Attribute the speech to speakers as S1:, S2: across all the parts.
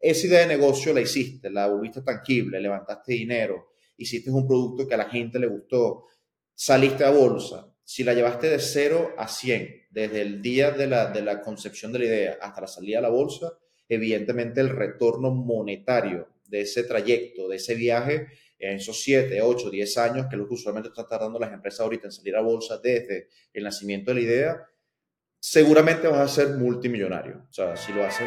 S1: esa idea de negocio la hiciste, la volviste tangible, levantaste dinero, hiciste un producto que a la gente le gustó, saliste a bolsa, si la llevaste de 0 a 100, desde el día de la, de la concepción de la idea hasta la salida a la bolsa, evidentemente el retorno monetario de ese trayecto, de ese viaje, en esos 7, 8, 10 años que lo que usualmente están tardando las empresas ahorita en salir a bolsa desde el nacimiento de la idea, seguramente vas a ser multimillonario. O sea, si lo haces...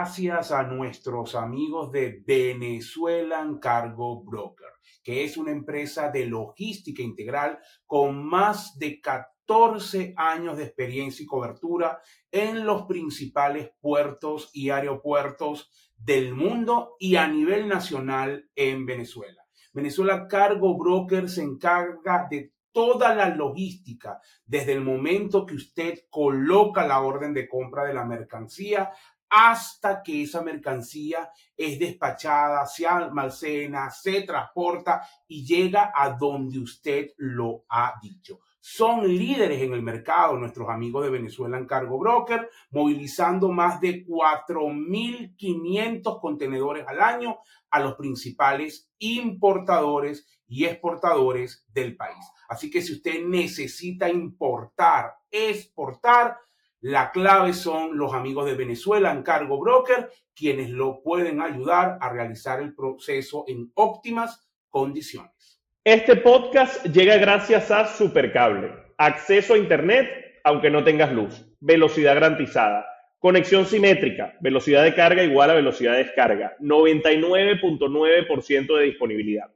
S2: gracias a nuestros amigos de Venezuelan Cargo Broker, que es una empresa de logística integral con más de 14 años de experiencia y cobertura en los principales puertos y aeropuertos del mundo y a nivel nacional en Venezuela. Venezuela Cargo Broker se encarga de toda la logística, desde el momento que usted coloca la orden de compra de la mercancía hasta que esa mercancía es despachada, se almacena, se transporta y llega a donde usted lo ha dicho. Son líderes en el mercado nuestros amigos de Venezuela en Cargo Broker, movilizando más de 4.500 contenedores al año a los principales importadores y exportadores del país. Así que si usted necesita importar, exportar, la clave son los amigos de Venezuela en Cargo Broker, quienes lo pueden ayudar a realizar el proceso en óptimas condiciones.
S3: Este podcast llega gracias a Supercable. Acceso a Internet aunque no tengas luz. Velocidad garantizada. Conexión simétrica. Velocidad de carga igual a velocidad de descarga. 99.9% de disponibilidad.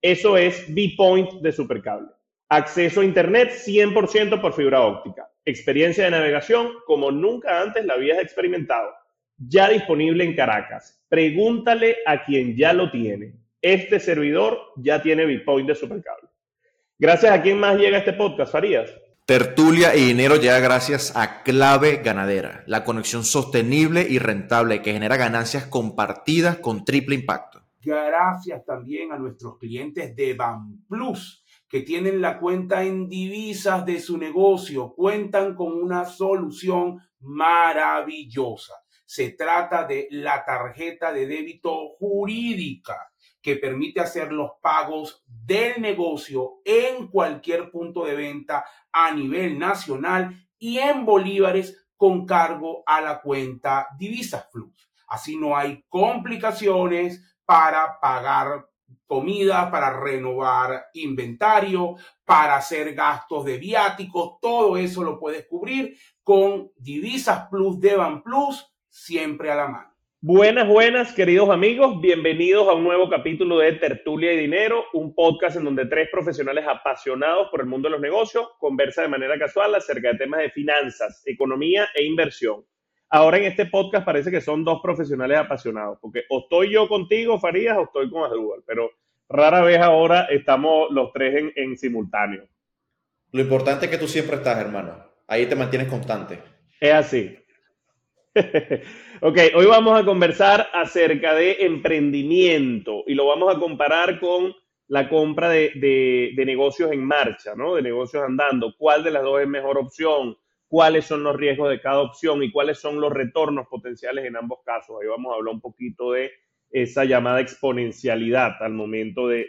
S3: Eso es B-Point de Supercable. Acceso a Internet 100% por fibra óptica. Experiencia de navegación como nunca antes la habías experimentado. Ya disponible en Caracas. Pregúntale a quien ya lo tiene. Este servidor ya tiene Bitcoin de Supercable. Gracias a quién más llega este podcast, Farías.
S1: Tertulia y dinero llega gracias a Clave Ganadera, la conexión sostenible y rentable que genera ganancias compartidas con triple impacto.
S2: Gracias también a nuestros clientes de Plus que tienen la cuenta en divisas de su negocio cuentan con una solución maravillosa. Se trata de la tarjeta de débito jurídica que permite hacer los pagos del negocio en cualquier punto de venta a nivel nacional y en bolívares con cargo a la cuenta Divisas Plus. Así no hay complicaciones para pagar comida, para renovar inventario, para hacer gastos de viáticos, todo eso lo puedes cubrir con Divisas Plus Devan Plus, siempre a la mano.
S3: Buenas, buenas, queridos amigos. Bienvenidos a un nuevo capítulo de Tertulia y Dinero, un podcast en donde tres profesionales apasionados por el mundo de los negocios conversan de manera casual acerca de temas de finanzas, economía e inversión. Ahora en este podcast parece que son dos profesionales apasionados, porque o estoy yo contigo, Farías, o estoy con Asdrúbal, pero rara vez ahora estamos los tres en, simultáneo.
S1: Lo importante es que tú siempre estás, hermano. Ahí te mantienes constante.
S3: Es así. ok, hoy vamos a conversar acerca de emprendimiento y lo vamos a comparar con la compra de, de negocios en marcha, ¿no? De negocios andando. ¿Cuál de las dos es mejor opción? Cuáles son los riesgos de cada opción y cuáles son los retornos potenciales en ambos casos. Ahí vamos a hablar un poquito de esa llamada exponencialidad al momento de,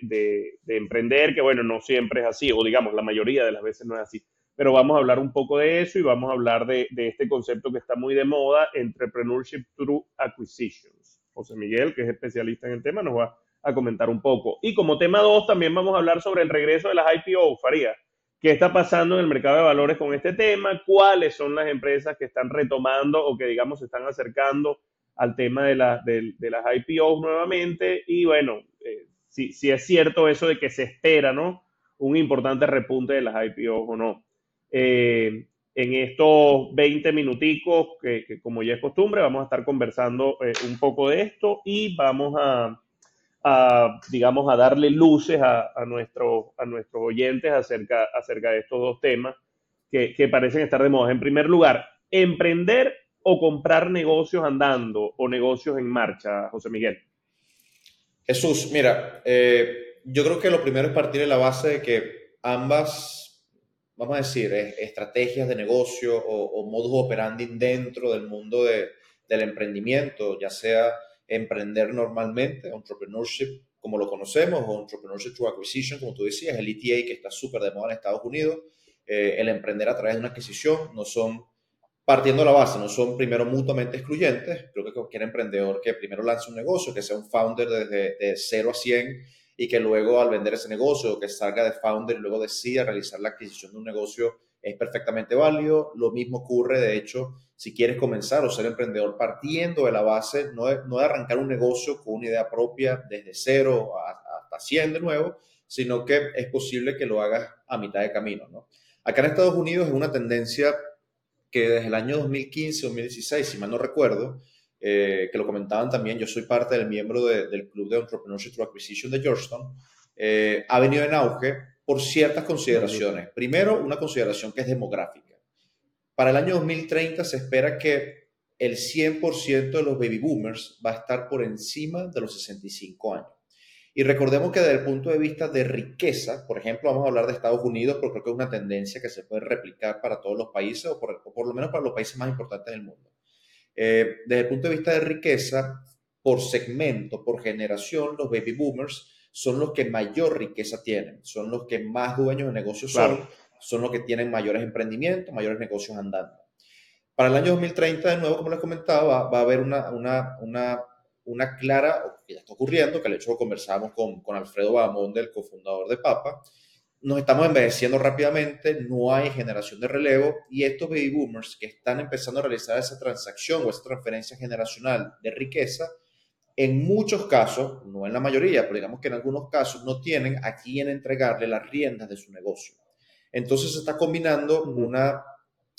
S3: emprender, que bueno, no siempre es así, o digamos, la mayoría de las veces no es así. Pero vamos a hablar un poco de eso y vamos a hablar de, este concepto que está muy de moda, Entrepreneurship Through Acquisitions. José Miguel, que es especialista en el tema, nos va a comentar un poco. Y como tema 2, también vamos a hablar sobre el regreso de las IPO, Faría qué está pasando en el mercado de valores con este tema, cuáles son las empresas que están retomando o que, digamos, se están acercando al tema de, las IPOs nuevamente. Y bueno, eh, si, es cierto eso de que se espera, ¿no? Un importante repunte de las IPOs o no. Eh, en estos 20 minuticos, que, como ya es costumbre, vamos a estar conversando eh, un poco de esto y vamos a, a, digamos, a darle luces a, a, nuestro, a nuestros oyentes acerca, acerca de estos dos temas que, parecen estar de moda. En primer lugar, emprender o comprar negocios andando o negocios en marcha, José Miguel?
S1: Jesús, mira, eh, yo creo que lo primero es partir de la base de que ambas, vamos a decir, estrategias de negocio o, o modus operandi dentro del mundo del emprendimiento, ya sea emprender normalmente, entrepreneurship como lo conocemos, o entrepreneurship through acquisition, como tú decías, el ETA que está súper de moda en Estados Unidos, eh, el emprender a través de una adquisición, no son, partiendo de la base, no son primero mutuamente excluyentes. Creo que cualquier emprendedor que primero lance un negocio, que sea un founder desde de 0 a 100 y que luego al vender ese negocio, que salga de founder y luego decida realizar la adquisición de un negocio, es perfectamente válido. Lo mismo ocurre, de hecho, si quieres comenzar o ser emprendedor partiendo de la base, no de, no de arrancar un negocio con una idea propia desde cero hasta 100 de nuevo, sino que es posible que lo hagas a mitad de camino. ¿no? Acá en Estados Unidos es una tendencia que desde el año 2015, 2016, si mal no recuerdo, eh, que lo comentaban también, yo soy parte del miembro del Club de Entrepreneurship Through Acquisition de Georgetown, eh, ha venido en auge por ciertas consideraciones. Primero, una consideración que es demográfica. Para el año 2030 se espera que el 100% de los baby boomers va a estar por encima de los 65 años. Y recordemos que desde el punto de vista de riqueza, por ejemplo, vamos a hablar de Estados Unidos, porque creo que es una tendencia que se puede replicar para todos los países, o por, lo menos para los países más importantes del mundo. Eh, desde el punto de vista de riqueza, por segmento, por generación, los baby boomers son los que mayor riqueza tienen, son los que más dueños de negocios son, son los que tienen mayores emprendimientos, mayores negocios andando. Para el año 2030, de nuevo, como les comentaba, va, a haber una, una, una una clara, que ya está ocurriendo, que de hecho conversamos con, con Alfredo Bamón, el cofundador de Papa, nos estamos envejeciendo rápidamente, no hay generación de relevo y estos baby boomers que están empezando a realizar esa transacción o esa transferencia generacional de riqueza, en muchos casos, no en la mayoría, pero digamos que en algunos casos no tienen a quién entregarle las riendas de su negocio. Entonces se está combinando una,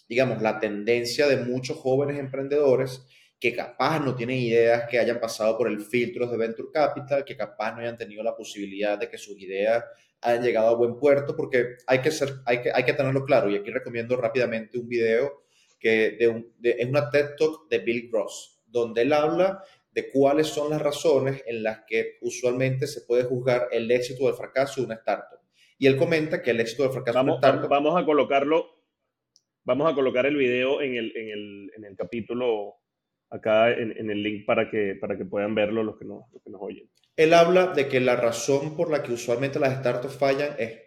S1: digamos, la tendencia de muchos jóvenes emprendedores que capaz no tienen ideas que hayan pasado por el filtro de Venture Capital, que capaz no hayan tenido la posibilidad de que sus ideas hayan llegado a buen puerto, porque hay que, ser, hay que, hay que tenerlo claro. Y aquí recomiendo rápidamente un video que de es una TED Talk de Bill Gross, donde él habla de cuáles son las razones en las que usualmente se puede juzgar el éxito o el fracaso de una startup. Y él comenta que el éxito o el fracaso
S3: vamos. Vamos a colocarlo, vamos a colocar el video en el, en el, en el capítulo acá en, el link para que, para que puedan verlo los que, nos, los que nos oyen.
S1: Él habla de que la razón por la que usualmente las startups fallan es,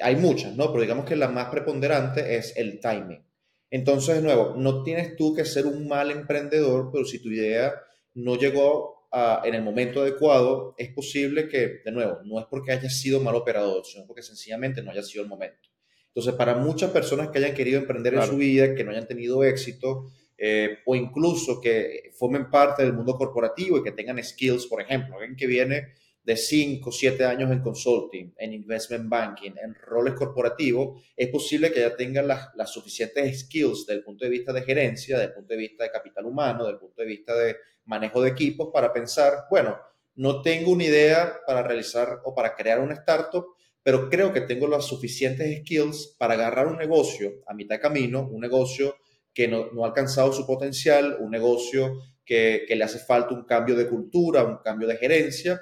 S1: hay muchas, ¿no? Pero digamos que la más preponderante es el timing. Entonces, de nuevo, no tienes tú que ser un mal emprendedor, pero si tu idea no llegó a, en el momento adecuado, es posible que, de nuevo, no es porque haya sido mal operador, sino porque sencillamente no haya sido el momento. Entonces, para muchas personas que hayan querido emprender en su vida, que no hayan tenido éxito, eh, o incluso que formen parte del mundo corporativo y que tengan skills, por ejemplo, alguien que viene de 5, 7 años en consulting, en investment banking, en roles corporativos, es posible que ya tengan las, las suficientes skills desde el punto de vista de gerencia, desde el punto de vista de capital humano, desde el punto de vista de manejo de equipos, para pensar, bueno, no tengo una idea para realizar o para crear una startup, pero creo que tengo las suficientes skills para agarrar un negocio a mitad de camino, un negocio que no, ha alcanzado su potencial, un negocio que, le hace falta un cambio de cultura, un cambio de gerencia,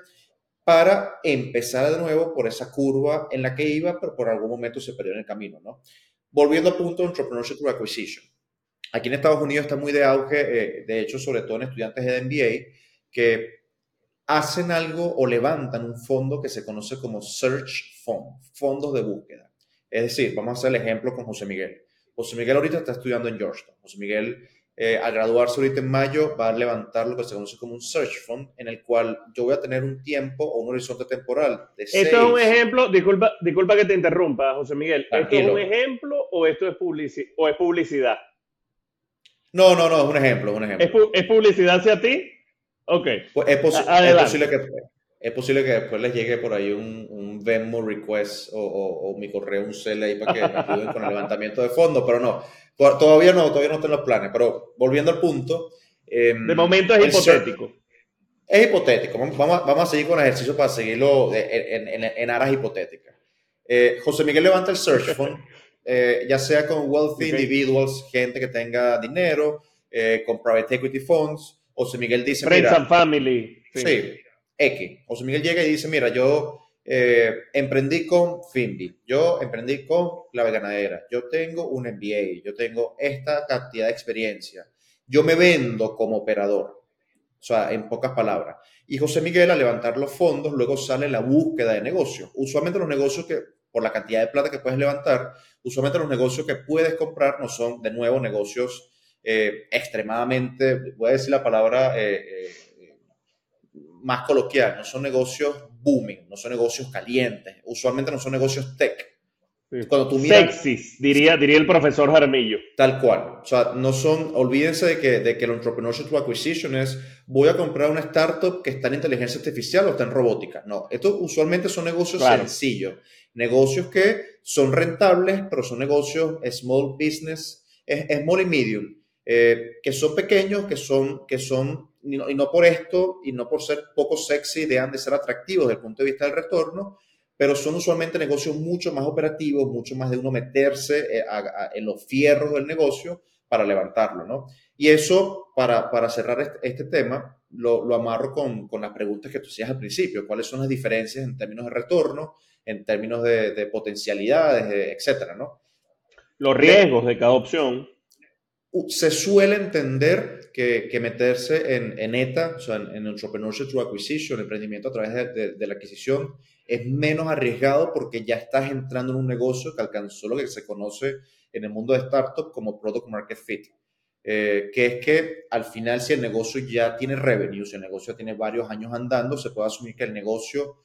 S1: para empezar de nuevo por esa curva en la que iba, pero por algún momento se perdió en el camino, ¿no? Volviendo al punto de Entrepreneurship Acquisition. Aquí en Estados Unidos está muy de auge, eh, de hecho, sobre todo en estudiantes de MBA, que hacen algo o levantan un fondo que se conoce como Search Fund, fondos de búsqueda. Es decir, vamos a hacer el ejemplo con José Miguel. José Miguel ahorita está estudiando en Georgetown. José Miguel, eh, al graduarse ahorita en mayo, va a levantar lo que se conoce como un search fund, en el cual yo voy a tener un tiempo o un horizonte temporal de
S3: Esto es un ejemplo, disculpa, disculpa que te interrumpa, José Miguel. ¿Esto es un ejemplo o esto es, o es publicidad?
S1: No, no, no, es un ejemplo, un ejemplo.
S3: ¿Es, publicidad hacia ti? Ok.
S1: Pues es, es posible que es posible que después les llegue por ahí un, un Venmo request o, mi correo, un CL ahí para que me ayuden con el levantamiento de fondos, pero no, todavía no, todavía no están los planes. Pero volviendo al punto.
S3: Em, de momento es hipotético.
S1: Es hipotético. Vamos, vamos a seguir con el ejercicio para seguirlo en, en, en aras hipotéticas. Eh, José Miguel levanta el Search Fund, eh, ya sea con wealthy individuals, gente que tenga dinero, eh, con private equity funds. José Miguel dice,
S3: Friends
S1: mira,
S3: and Family.
S1: sí, X. José Miguel llega y dice, mira, yo eh, emprendí con Finbi, yo emprendí con Clave Ganadera, yo tengo un MBA, yo tengo esta cantidad de experiencia, yo me vendo como operador, o sea, en pocas palabras. Y José Miguel, al levantar los fondos, luego sale la búsqueda de negocios. Usualmente los negocios que, por la cantidad de plata que puedes levantar, usualmente los negocios que puedes comprar no son, de nuevo, negocios eh, extremadamente, voy a decir la palabra eh, eh, más coloquial, no son negocios booming, no son negocios calientes, usualmente no son negocios tech.
S3: Cuando tú miras, Sexys, diría, diría el profesor Jaramillo.
S1: Tal cual. O sea, no son, olvídense de que, de que el entrepreneurship to acquisition es voy a comprar una startup que está en inteligencia artificial o está en robótica. No, estos usualmente son negocios sencillos. Negocios que son rentables, pero son negocios small business, small y medium, eh, que son pequeños, que son, que son y no, y no por esto, y no por ser poco sexy, dejan de ser atractivos desde el punto de vista del retorno, pero son usualmente negocios mucho más operativos, mucho más de uno meterse eh, en los fierros del negocio para levantarlo, ¿no? Y eso, para, para cerrar este, este tema, lo, lo, amarro con, con las preguntas que tú hacías al principio. ¿Cuáles son las diferencias en términos de retorno, en términos de, de potencialidades, etcétera, ¿no?
S3: Los riesgos de cada opción.
S1: Se suele entender que, que meterse en, en ETA, o sea, en, en Entrepreneurship through Acquisition, emprendimiento a través de, de la adquisición, es menos arriesgado porque ya estás entrando en un negocio que alcanzó lo que se conoce en el mundo de startup como product market fit. Eh, que es que al final si el negocio ya tiene revenue, si el negocio tiene varios años andando, se puede asumir que el negocio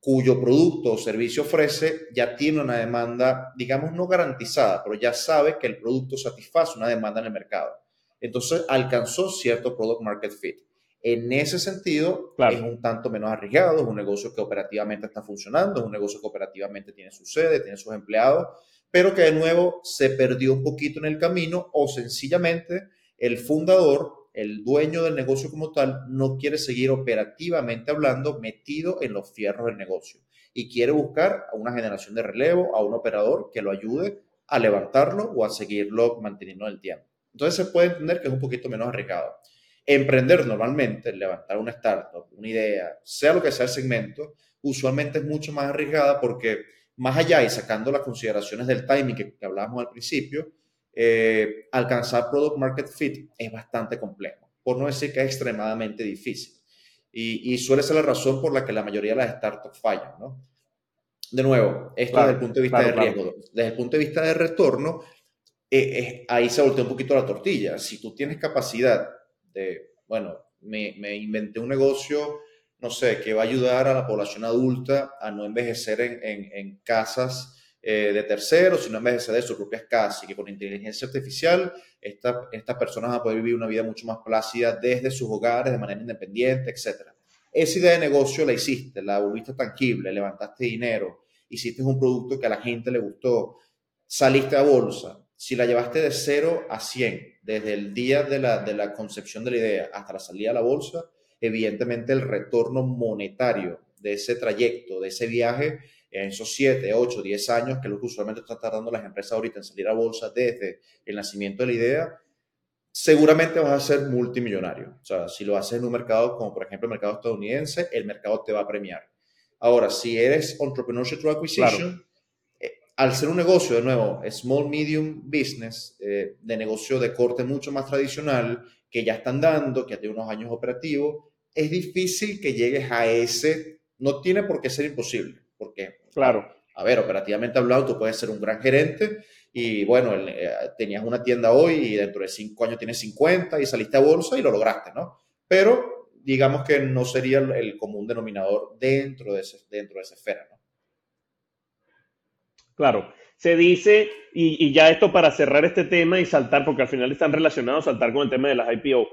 S1: cuyo producto o servicio ofrece ya tiene una demanda, digamos, no garantizada, pero ya sabe que el producto satisface una demanda en el mercado. Entonces alcanzó cierto product market fit. En ese sentido, claro. es un tanto menos arriesgado, es un negocio que operativamente está funcionando, es un negocio que operativamente tiene su sede, tiene sus empleados, pero que de nuevo se perdió un poquito en el camino o sencillamente el fundador, el dueño del negocio como tal, no quiere seguir operativamente hablando metido en los fierros del negocio y quiere buscar a una generación de relevo, a un operador que lo ayude a levantarlo o a seguirlo manteniendo en el tiempo. Entonces se puede entender que es un poquito menos arriesgado. Emprender normalmente, levantar una startup, una idea, sea lo que sea el segmento, usualmente es mucho más arriesgada porque más allá y sacando las consideraciones del timing que, que hablábamos al principio, eh, alcanzar product market fit es bastante complejo, por no decir que es extremadamente difícil. Y, y, suele ser la razón por la que la mayoría de las startups fallan, ¿no? De nuevo, esto claro, desde el punto de vista claro, de riesgo, claro. desde el punto de vista de retorno, eh, eh, ahí se voltea un poquito la tortilla. Si tú tienes capacidad de, bueno, me, inventé un negocio, no sé, que va a ayudar a la población adulta a no envejecer en, en, en casas eh, de terceros, sino envejecer de sus propias casas y que con inteligencia artificial esta, estas personas van a poder vivir una vida mucho más plácida desde sus hogares, de manera independiente, etc. Esa idea de negocio la hiciste, la volviste tangible, levantaste dinero, hiciste un producto que a la gente le gustó, saliste a bolsa, si la llevaste de 0 a 100, desde el día de la, de la concepción de la idea hasta la salida a la bolsa, evidentemente el retorno monetario de ese trayecto, de ese viaje, en esos 7, 8, 10 años que lo que usualmente están tardando las empresas ahorita en salir a bolsa desde el nacimiento de la idea, seguramente vas a ser multimillonario. O sea, si lo haces en un mercado como por ejemplo el mercado estadounidense, el mercado te va a premiar. Ahora, si eres entrepreneurship through acquisition, claro al ser un negocio, de nuevo, small, medium business, eh, de negocio de corte mucho más tradicional, que ya están dando, que ya tiene unos años operativos, es difícil que llegues a ese, no tiene por qué ser imposible, porque,
S3: claro.
S1: a ver, operativamente hablando, tú puedes ser un gran gerente y, bueno, eh, tenías una tienda hoy y dentro de cinco años tienes 50 y saliste a bolsa y lo lograste, ¿no? Pero digamos que no sería el, el común denominador dentro de, ese, dentro de esa esfera.
S3: Claro, se dice, y, ya esto para cerrar este tema y saltar, porque al final están relacionados, saltar con el tema de las IPO.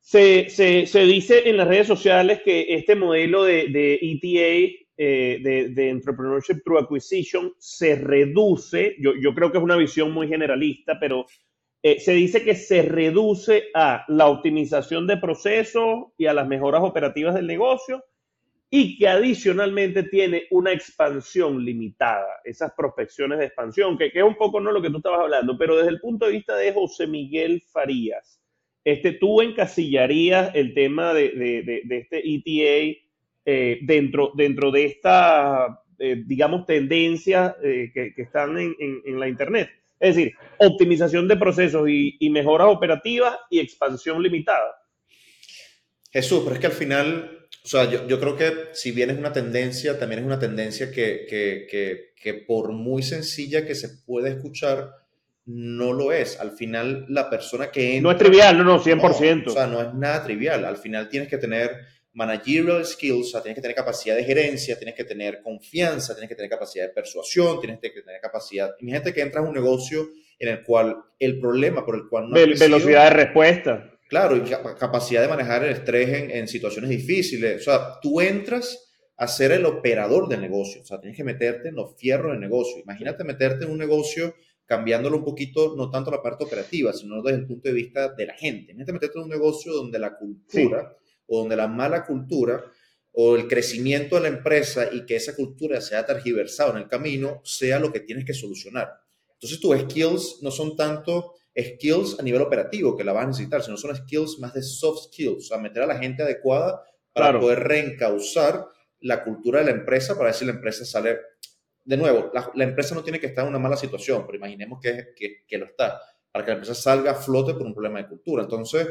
S3: Se, se, se dice en las redes sociales que este modelo de, de ETA, eh, de, de, Entrepreneurship Through Acquisition, se reduce, yo, yo, creo que es una visión muy generalista, pero eh, se dice que se reduce a la optimización de procesos y a las mejoras operativas del negocio y que adicionalmente tiene una expansión limitada, esas prospecciones de expansión, que, que, es un poco no lo que tú estabas hablando, pero desde el punto de vista de José Miguel Farías, este, ¿tú encasillarías el tema de, este ETA eh, dentro, dentro de esta, eh, digamos, tendencia eh, que, están en, la Internet? Es decir, optimización de procesos y, y mejoras operativas y expansión limitada.
S1: Jesús, pero es que al final o sea, yo, yo, creo que si bien es una tendencia, también es una tendencia que, que, que, que, por muy sencilla que se puede escuchar, no lo es. Al final, la persona que
S3: entra... No es trivial, no, no, 100%.
S1: o sea, no es nada trivial. Al final tienes que tener managerial skills, o sea, tienes que tener capacidad de gerencia, tienes que tener confianza, tienes que tener capacidad de persuasión, tienes que tener capacidad... Imagínate que entras a un negocio en el cual el problema por el cual
S3: no... Velocidad de respuesta
S1: Claro, y capacidad de manejar el estrés en, situaciones difíciles. O sea, tú entras a ser el operador del negocio. O sea, tienes que meterte en los fierros del negocio. Imagínate meterte en un negocio cambiándolo un poquito, no tanto la parte operativa, sino desde el punto de vista de la gente. Imagínate meterte en un negocio donde la cultura o donde la mala cultura o el crecimiento de la empresa y que esa cultura sea tergiversada en el camino sea lo que tienes que solucionar. Entonces tus skills no son tanto skills a nivel operativo que la vas a necesitar, sino son skills más de soft skills, o sea, meter a la gente adecuada para poder reencauzar la cultura de la empresa para ver si la empresa sale. De nuevo, la, empresa no tiene que estar en una mala situación, pero imaginemos que, que, que, lo está, para que la empresa salga a flote por un problema de cultura. Entonces,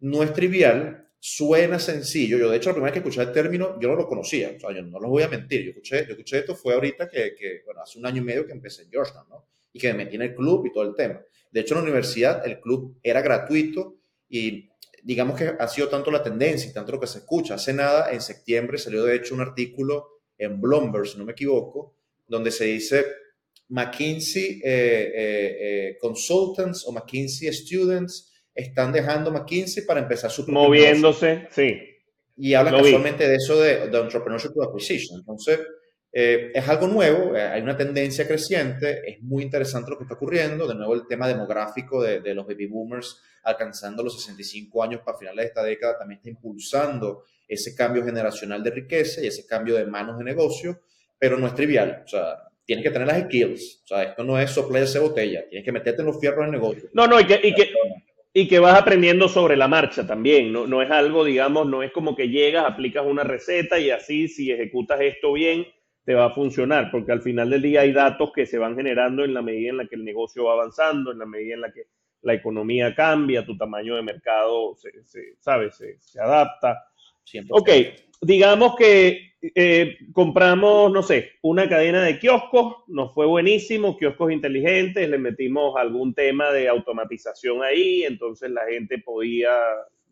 S1: no es trivial, suena sencillo. Yo, de hecho, la primera vez que escuché el término, yo no lo conocía, o sea, yo no los voy a mentir. Yo escuché, yo escuché esto fue ahorita que, que, bueno, hace un año y medio que empecé en Georgetown, ¿no? Y que me metí en el club y todo el tema. De hecho, en la universidad el club era gratuito y digamos que ha sido tanto la tendencia y tanto lo que se escucha. Hace nada, en septiembre, salió de hecho un artículo en Bloomberg, si no me equivoco, donde se dice McKinsey eh, eh, eh, Consultants o McKinsey Students están dejando McKinsey para empezar su
S3: Moviéndose, sí.
S1: Y habla casualmente de eso de, de Entrepreneurship to Acquisition. Entonces, eh, es algo nuevo, eh, hay una tendencia creciente, es muy interesante lo que está ocurriendo. De nuevo, el tema demográfico de, de, los baby boomers alcanzando los 65 años para finales de esta década también está impulsando ese cambio generacional de riqueza y ese cambio de manos de negocio, pero no es trivial. O sea, tienes que tener las skills. O sea, esto no es soplar esa botella, tienes que meterte en los fierros del negocio.
S3: No, no, y que, y que, y que vas aprendiendo sobre la marcha también. No, no es algo, digamos, no es como que llegas, aplicas una receta y así, si ejecutas esto bien te va a funcionar, porque al final del día hay datos que se van generando en la medida en la que el negocio va avanzando, en la medida en la que la economía cambia, tu tamaño de mercado se, se ¿sabes? Se, adapta. Ok, digamos que eh, compramos, no sé, una cadena de kioscos, nos fue buenísimo, kioscos inteligentes, le metimos algún tema de automatización ahí, entonces la gente podía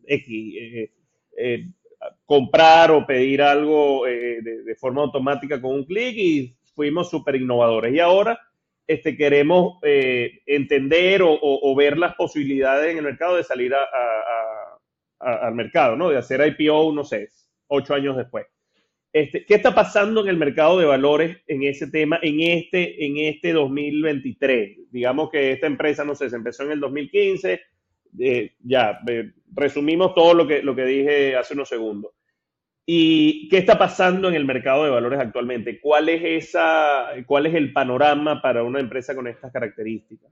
S3: eh, eh, comprar o pedir algo eh, de, forma automática con un clic y fuimos súper innovadores. Y ahora este, queremos eh, entender o, ver las posibilidades en el mercado de salir al mercado, ¿no? De hacer IPO, no sé, ocho años después. Este, ¿Qué está pasando en el mercado de valores en ese tema en este, en este 2023? Digamos que esta empresa, no sé, se empezó en el 2015, eh, ya, resumimos todo lo que, lo que dije hace unos segundos. ¿Y qué está pasando en el mercado de valores actualmente? ¿Cuál es, esa, cuál es el panorama para una empresa con estas características?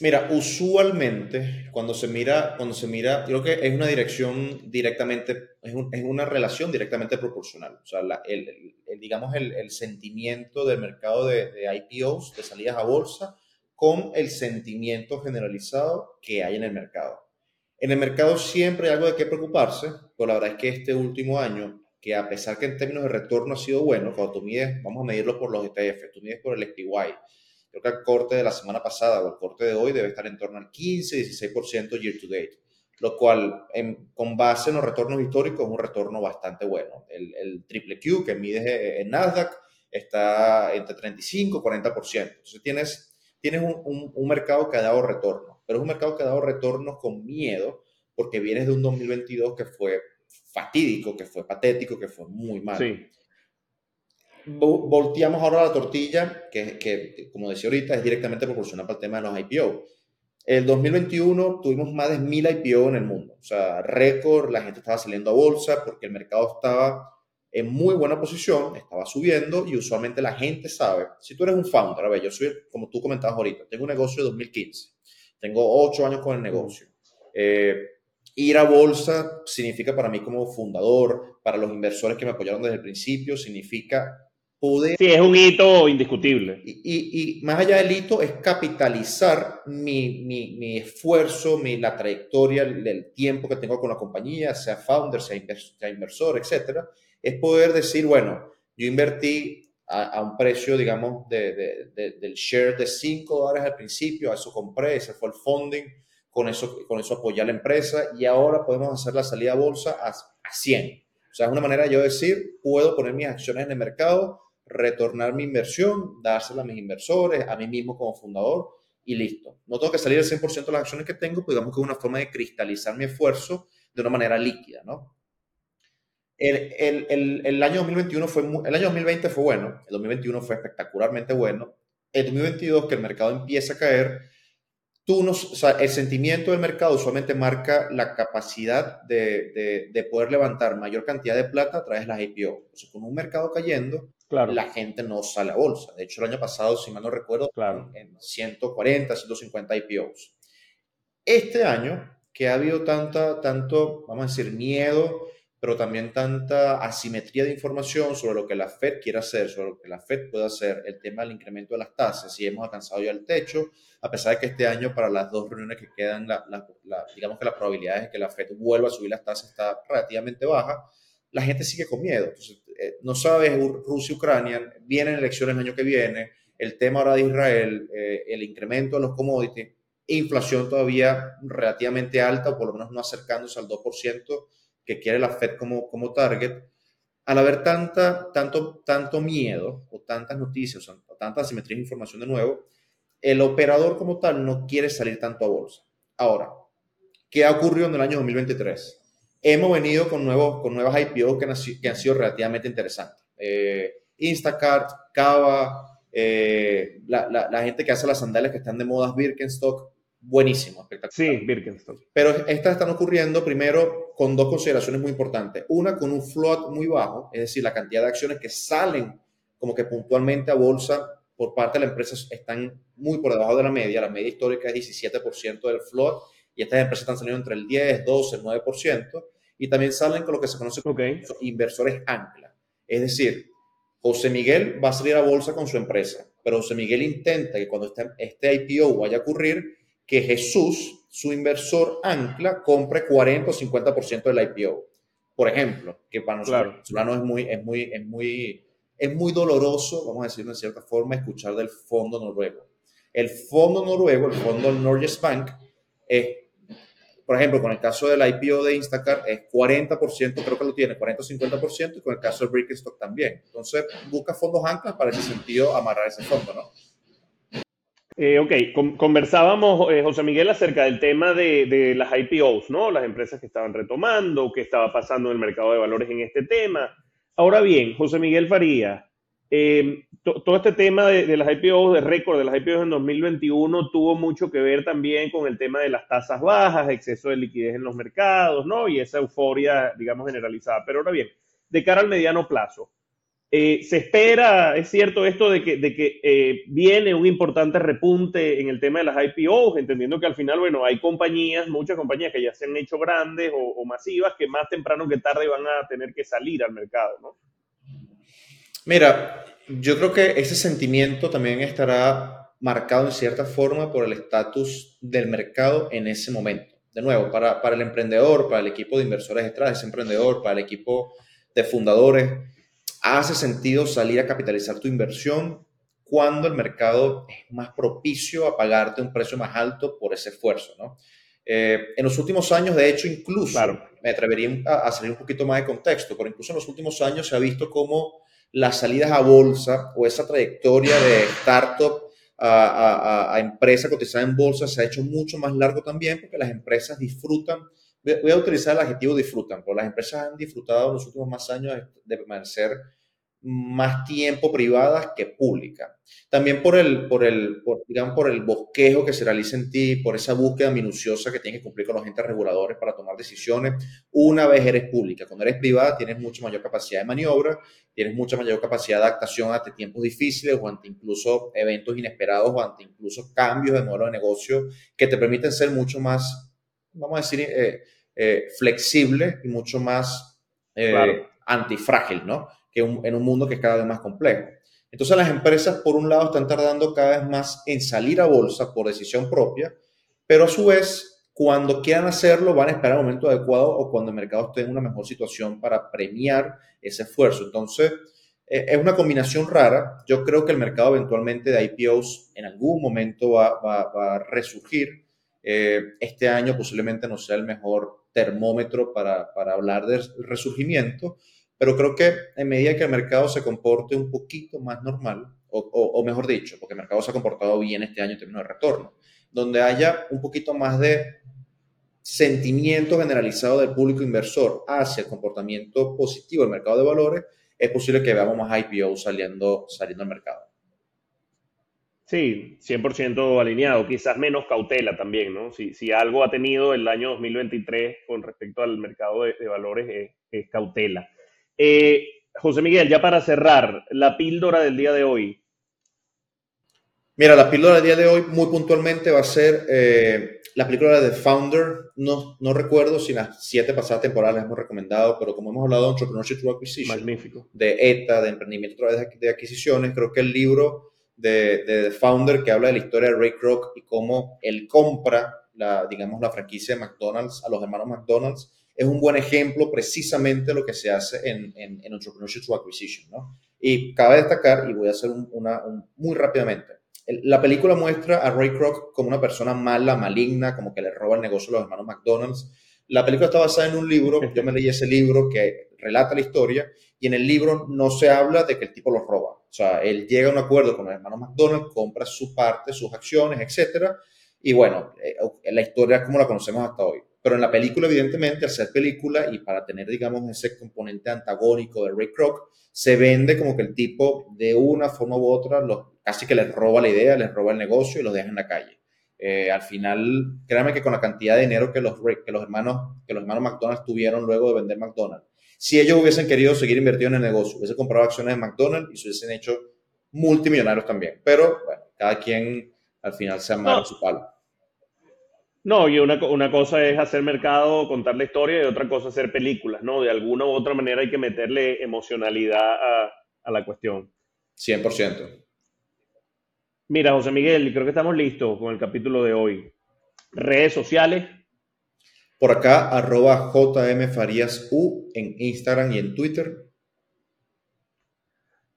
S1: Mira, usualmente cuando se mira, cuando se mira, creo que es una dirección directamente, es, una relación directamente proporcional. O sea, el, digamos, el, sentimiento del mercado de, de IPOs, de salidas a bolsa, con el sentimiento generalizado que hay en el mercado. En el mercado siempre hay algo de qué preocuparse, pero la verdad es que este último año, que a pesar que en términos de retorno ha sido bueno, cuando tú mides, vamos a medirlo por los ETF, tú mides por el SPY, creo que el corte de la semana pasada o el corte de hoy debe estar en torno al 15-16% year to date, lo cual con base en los retornos históricos es un retorno bastante bueno. El, triple Q que mides en Nasdaq está entre 35 y 40%. Entonces tienes tienes un, un, mercado que ha dado retorno, pero es un mercado que ha dado retornos con miedo porque vienes de un 2022 que fue fatídico, que fue patético, que fue muy malo. Sí. Volteamos ahora a la tortilla, que, que, como decía ahorita, es directamente proporcional para el tema de los IPO. El 2021 tuvimos más de mil IPO en el mundo, o sea, récord, la gente estaba saliendo a bolsa porque el mercado estaba en muy buena posición, estaba subiendo y usualmente la gente sabe, si tú eres un founder, a ver, yo soy, como tú comentabas ahorita, tengo un negocio de 2015, Tengo ocho años con el negocio. Eh, ir a bolsa significa para mí como fundador, para los inversores que me apoyaron desde el principio, significa
S3: poder... Sí, es un hito indiscutible.
S1: Y, más allá del hito es capitalizar mi, mi, mi esfuerzo, mi, la trayectoria, el, tiempo que tengo con la compañía, sea founder, sea, inversor, etcétera. Es poder decir, bueno, yo invertí a, un precio, digamos, de, del share de 5 dólares al principio, a eso compré, ese fue el funding, con eso, con eso apoyé a la empresa y ahora podemos hacer la salida a bolsa a, a 100. O sea, es una manera de yo decir, puedo poner mis acciones en el mercado retornar mi inversión, dársela a mis inversores, a mí mismo como fundador y listo. No tengo que salir el 100% de las acciones que tengo, pues digamos que es una forma de cristalizar mi esfuerzo de una manera líquida, ¿no? El, el, el, año 2021 fue, el año 2020 fue bueno, el 2021 fue espectacularmente bueno, el 2022 que el mercado empieza a caer, tú no, el sentimiento del mercado usualmente marca la capacidad de, de, de, poder levantar mayor cantidad de plata a través de las IPO. O sea, con un mercado cayendo, la gente no sale a bolsa. De hecho, el año pasado, si mal no recuerdo, en 140, 150 IPOs. Este año, que ha habido tanta, tanto, vamos a decir, miedo, pero también tanta asimetría de información sobre lo que la Fed quiere hacer, sobre lo que la Fed puede hacer, el tema del incremento de las tasas, si hemos alcanzado ya el techo, a pesar de que este año para las dos reuniones que quedan, digamos que la probabilidad de que la Fed vuelva a subir las tasas está relativamente baja, la gente sigue con miedo. Entonces, eh, no sabes Rusia-Ucrania, vienen elecciones el año que viene, el tema ahora de Israel, eh, el incremento de los commodities, inflación todavía relativamente alta, o por lo menos no acercándose al 2% que quiere la Fed como, como target. Al haber tanta, tanto, tanto miedo o tantas noticias o tanta asimetría de información de nuevo, el operador como tal no quiere salir tanto a bolsa. Ahora, ¿qué ha ocurrido en el año 2023? hemos venido con, nuevos, con nuevas IPO que, que han sido relativamente interesantes. Eh, Instacart, Cava, eh, la, la, gente que hace las sandalias que están de modas, Birkenstock, buenísimo,
S3: espectacular. Sí, Birkenstock.
S1: Pero estas están ocurriendo primero con dos consideraciones muy importantes. Una, con un float muy bajo, es decir, la cantidad de acciones que salen como que puntualmente a bolsa por parte de la empresa están muy por debajo de la media. La media histórica es 17% del float y estas empresas están saliendo entre el 10, 12, 9%, y también salen con lo que se conoce como inversores ancla. Es decir, José Miguel va a salir a bolsa con su empresa, pero José Miguel intenta que cuando este, este IPO vaya a ocurrir, que Jesús, su inversor ancla, compre 40 o 50% del IPO. Por ejemplo, que para nosotros claro. es muy, es muy, es muy, es muy doloroso, vamos a decirlo de cierta forma, escuchar del fondo noruego. El fondo noruego, el fondo Norges Bank, es por ejemplo, con el caso del IPO de Instacart es 40%, creo que lo tiene, 40 o 50%, y con el caso de Brickstock también. Entonces, busca fondos anclas para ese sentido amarrar ese fondo, ¿no?
S3: Eh, ok, conversábamos, eh, José Miguel, acerca del tema de, las IPOs, ¿no? Las empresas que estaban retomando, qué estaba pasando en el mercado de valores en este tema. Ahora bien, José Miguel Faría, eh, todo este tema de, las IPOs, de récord de las IPOs en 2021, tuvo mucho que ver también con el tema de las tasas bajas, exceso de liquidez en los mercados, ¿no? Y esa euforia, digamos, generalizada. Pero ahora bien, de cara al mediano plazo, eh, se espera, es cierto esto de que, de que eh, viene un importante repunte en el tema de las IPOs, entendiendo que al final, bueno, hay compañías, muchas compañías que ya se han hecho grandes o, masivas, que más temprano que tarde van a tener que salir al mercado, ¿no?
S1: Mira, yo creo que ese sentimiento también estará marcado en cierta forma por el estatus del mercado en ese momento. De nuevo, para, para el emprendedor, para el equipo de inversores detrás emprendedor, para el equipo de fundadores, hace sentido salir a capitalizar tu inversión cuando el mercado es más propicio a pagarte un precio más alto por ese esfuerzo, ¿no? Eh, en los últimos años, de hecho, incluso, me atrevería a, a, salir un poquito más de contexto, pero incluso en los últimos años se ha visto como las salidas a bolsa o esa trayectoria de startup a, a, empresa cotizada en bolsa se ha hecho mucho más largo también porque las empresas disfrutan, voy a utilizar el adjetivo disfrutan, porque las empresas han disfrutado en los últimos más años de permanecer más tiempo privadas que públicas. También por el, por el, por, digamos, por el bosquejo que se realiza en ti, por esa búsqueda minuciosa que tienes que cumplir con los entes reguladores para tomar decisiones. Una vez eres pública, cuando eres privada tienes mucha mayor capacidad de maniobra, tienes mucha mayor capacidad de adaptación ante tiempos difíciles o ante incluso eventos inesperados o ante incluso cambios de modelo de negocio que te permiten ser mucho más, vamos a decir, eh, eh, flexible y mucho más eh, antifrágil, ¿no? Que en un mundo que es cada vez más complejo. Entonces las empresas, por un lado, están tardando cada vez más en salir a bolsa por decisión propia, pero a su vez, cuando quieran hacerlo, van a esperar el momento adecuado o cuando el mercado esté en una mejor situación para premiar ese esfuerzo. Entonces, eh, es una combinación rara. Yo creo que el mercado eventualmente de IPOs en algún momento va, a resurgir. Eh, este año posiblemente no sea el mejor termómetro para, para hablar del resurgimiento, pero creo que en medida que el mercado se comporte un poquito más normal, o, mejor dicho, porque el mercado se ha comportado bien este año en términos de retorno, donde haya un poquito más de sentimiento generalizado del público inversor hacia el comportamiento positivo del mercado de valores, es posible que veamos más IPO saliendo, saliendo al mercado.
S3: Sí, 100% alineado, quizás menos cautela también, ¿no? Si, si, algo ha tenido el año 2023 con respecto al mercado de, valores es cautela. Eh, José Miguel, ya para cerrar, la píldora del día de hoy.
S1: Mira, la píldora del día de hoy muy puntualmente va a ser eh, la película de Founder. No, no recuerdo si las siete pasadas temporadas hemos recomendado, pero como hemos hablado de Entrepreneurship Through Acquisition,
S3: Magnífico.
S1: de ETA, de emprendimiento a través de adquisiciones, creo que el libro de, de, The Founder que habla de la historia de Ray Kroc y cómo él compra la, digamos, la franquicia de McDonald's a los hermanos McDonald's es un buen ejemplo precisamente de lo que se hace en, en, en Entrepreneurship to Acquisition. ¿no? Y cabe destacar, y voy a hacer una, muy rápidamente, la película muestra a Ray Kroc como una persona mala, maligna, como que le roba el negocio a los hermanos McDonald's. La película está basada en un libro, yo me leí ese libro que relata la historia, y en el libro no se habla de que el tipo los roba. O sea, él llega a un acuerdo con los hermanos McDonald's, compra su parte, sus acciones, etc. Y bueno, eh, la historia es como la conocemos hasta hoy. Pero en la película, evidentemente, al ser película y para tener, digamos, ese componente antagónico de Ray Kroc, se vende como que el tipo, de una forma u otra, los, casi que les roba la idea, les roba el negocio y los deja en la calle. Eh, al final, créanme que con la cantidad de dinero que los, que los, hermanos, que los hermanos McDonald's tuvieron luego de vender McDonald's, si ellos hubiesen querido seguir invirtiendo en el negocio, hubiesen comprado acciones de McDonald's y se hubiesen hecho multimillonarios también. Pero, bueno, cada quien al final se amarra su palo.
S3: No, y una, una, cosa es hacer mercado, contar la historia, y otra cosa es hacer películas, ¿no? De alguna u otra manera hay que meterle emocionalidad a, a la cuestión.
S1: 100%.
S3: Mira, José Miguel, creo que estamos listos con el capítulo de hoy. Redes sociales.
S1: Por acá, arroba jmfaríasu en Instagram y en Twitter.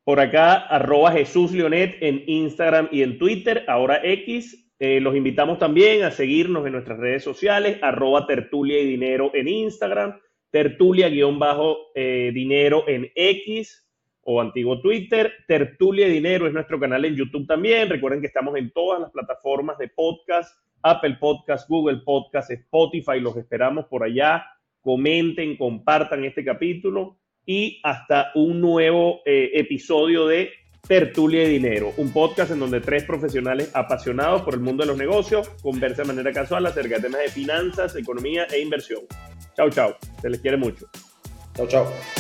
S3: Por acá, arroba Jesús Leonet en Instagram y en Twitter, ahora X, eh, los invitamos también a seguirnos en nuestras redes sociales, arroba tertulia y dinero en Instagram, tertulia-dinero en X o antiguo Twitter, tertulia y dinero es nuestro canal en YouTube también. Recuerden que estamos en todas las plataformas de podcast, Apple Podcast, Google Podcast, Spotify, los esperamos por allá. Comenten, compartan este capítulo y hasta un nuevo eh, episodio de Tertulia de Dinero, un podcast en donde tres profesionales apasionados por el mundo de los negocios conversan de manera casual acerca de temas de finanzas, economía e inversión. Chao, chao. Se les quiere mucho.
S1: Chao, chao.